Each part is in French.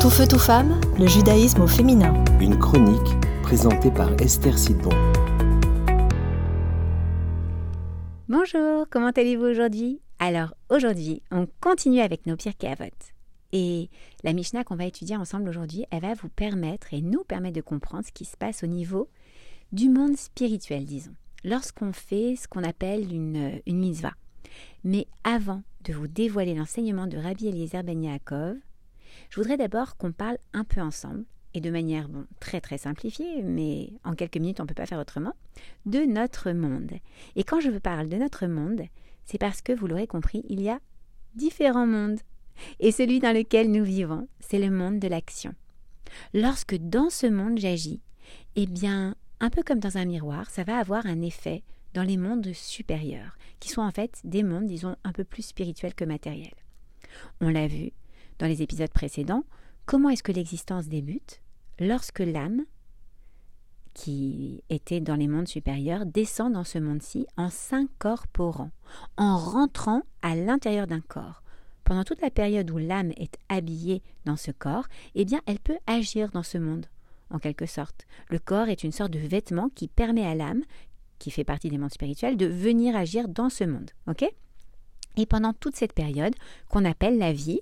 Tout feu, tout femme, le judaïsme au féminin. Une chronique présentée par Esther Sidbon. Bonjour, comment allez-vous aujourd'hui? Alors aujourd'hui, on continue avec nos pires Avot. Et la Mishnah qu'on va étudier ensemble aujourd'hui, elle va vous permettre et nous permettre de comprendre ce qui se passe au niveau du monde spirituel, disons, lorsqu'on fait ce qu'on appelle une, une mitzvah. Mais avant de vous dévoiler l'enseignement de Rabbi Eliezer Ben Yaakov, je voudrais d'abord qu'on parle un peu ensemble, et de manière très très simplifiée, mais en quelques minutes on ne peut pas faire autrement, de notre monde. Et quand je vous parle de notre monde, c'est parce que, vous l'aurez compris, il y a différents mondes. Et celui dans lequel nous vivons, c'est le monde de l'action. Lorsque dans ce monde j'agis, eh bien, un peu comme dans un miroir, ça va avoir un effet dans les mondes supérieurs, qui sont en fait des mondes, disons, un peu plus spirituels que matériels. On l'a vu dans les épisodes précédents, comment est-ce que l'existence débute lorsque l'âme, qui était dans les mondes supérieurs, descend dans ce monde-ci en s'incorporant, en rentrant à l'intérieur d'un corps. Pendant toute la période où l'âme est habillée dans ce corps, eh bien, elle peut agir dans ce monde, en quelque sorte. Le corps est une sorte de vêtement qui permet à l'âme, qui fait partie des mondes spirituels, de venir agir dans ce monde. Ok? Et pendant toute cette période, qu'on appelle la vie,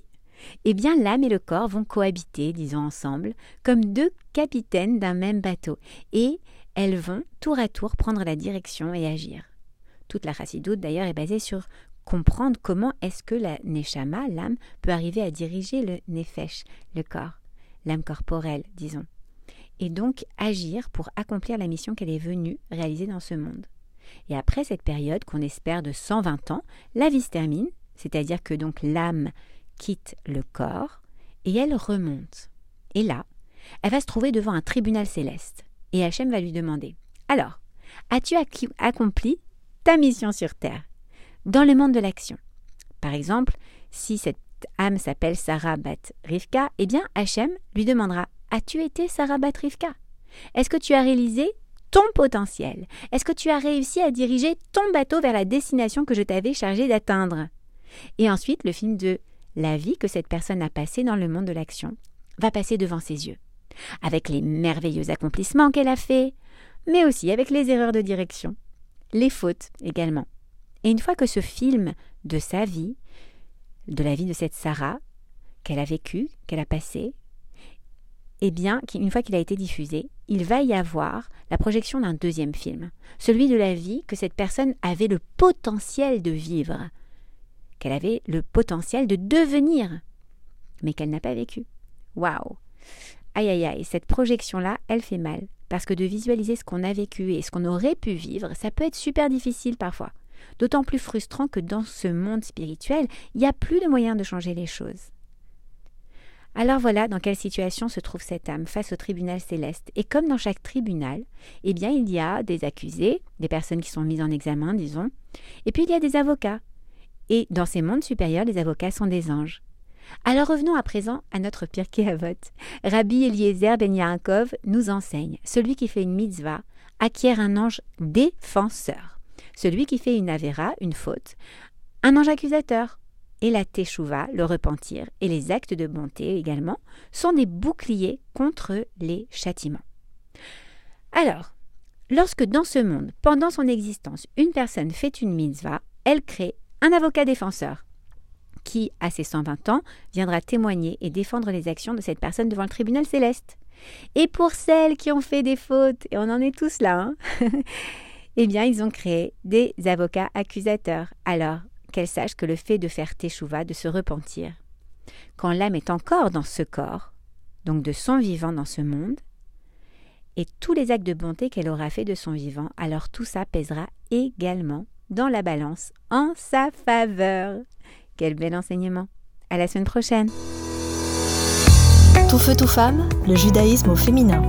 eh bien l'âme et le corps vont cohabiter, disons ensemble, comme deux capitaines d'un même bateau, et elles vont tour à tour prendre la direction et agir. Toute la chassidoute d'ailleurs est basée sur comprendre comment est-ce que la neshama, l'âme, peut arriver à diriger le nefesh, le corps, l'âme corporelle, disons, et donc agir pour accomplir la mission qu'elle est venue réaliser dans ce monde. Et après cette période qu'on espère de 120 ans, la vie se termine, c'est-à-dire que donc l'âme quitte le corps et elle remonte. Et là, elle va se trouver devant un tribunal céleste. Et Hachem va lui demander Alors, as-tu accompli ta mission sur terre Dans le monde de l'action? Par exemple, si cette âme s'appelle Sarah Bat Rivka, eh bien Hachem lui demandera As-tu été Sarah Bat Rivka? Est-ce que tu as réalisé ton potentiel? Est-ce que tu as réussi à diriger ton bateau vers la destination que je t'avais chargé d'atteindre? Et ensuite, le film de la vie que cette personne a passée dans le monde de l'action va passer devant ses yeux, avec les merveilleux accomplissements qu'elle a faits, mais aussi avec les erreurs de direction, les fautes également. Et une fois que ce film de sa vie, de la vie de cette Sarah, qu'elle a vécue, qu'elle a passée, eh bien, une fois qu'il a été diffusé, il va y avoir la projection d'un deuxième film, celui de la vie que cette personne avait le potentiel de vivre, qu'elle avait le potentiel de devenir, mais qu'elle n'a pas vécu. Waouh Aïe aïe aïe, cette projection-là, elle fait mal, parce que de visualiser ce qu'on a vécu et ce qu'on aurait pu vivre, ça peut être super difficile parfois. D'autant plus frustrant que dans ce monde spirituel, il n'y a plus de moyen de changer les choses. Alors voilà dans quelle situation se trouve cette âme face au tribunal céleste. Et comme dans chaque tribunal, eh bien il y a des accusés, des personnes qui sont mises en examen, disons, et puis il y a des avocats, et dans ces mondes supérieurs, les avocats sont des anges. Alors revenons à présent à notre Pirkei Avot. Rabbi Eliezer Ben Yaakov nous enseigne celui qui fait une mitzvah acquiert un ange défenseur. Celui qui fait une avéra, une faute, un ange accusateur. Et la teshuva, le repentir, et les actes de bonté également, sont des boucliers contre les châtiments. Alors, lorsque dans ce monde, pendant son existence, une personne fait une mitzvah, elle crée un avocat défenseur qui, à ses 120 ans, viendra témoigner et défendre les actions de cette personne devant le tribunal céleste. Et pour celles qui ont fait des fautes, et on en est tous là, hein, eh bien, ils ont créé des avocats accusateurs. Alors, qu'elles sachent que le fait de faire teshuva, de se repentir, quand l'âme est encore dans ce corps, donc de son vivant dans ce monde, et tous les actes de bonté qu'elle aura fait de son vivant, alors tout ça pèsera également dans la balance en sa faveur. Quel bel enseignement. À la semaine prochaine. Tout feu, tout femme, le judaïsme au féminin.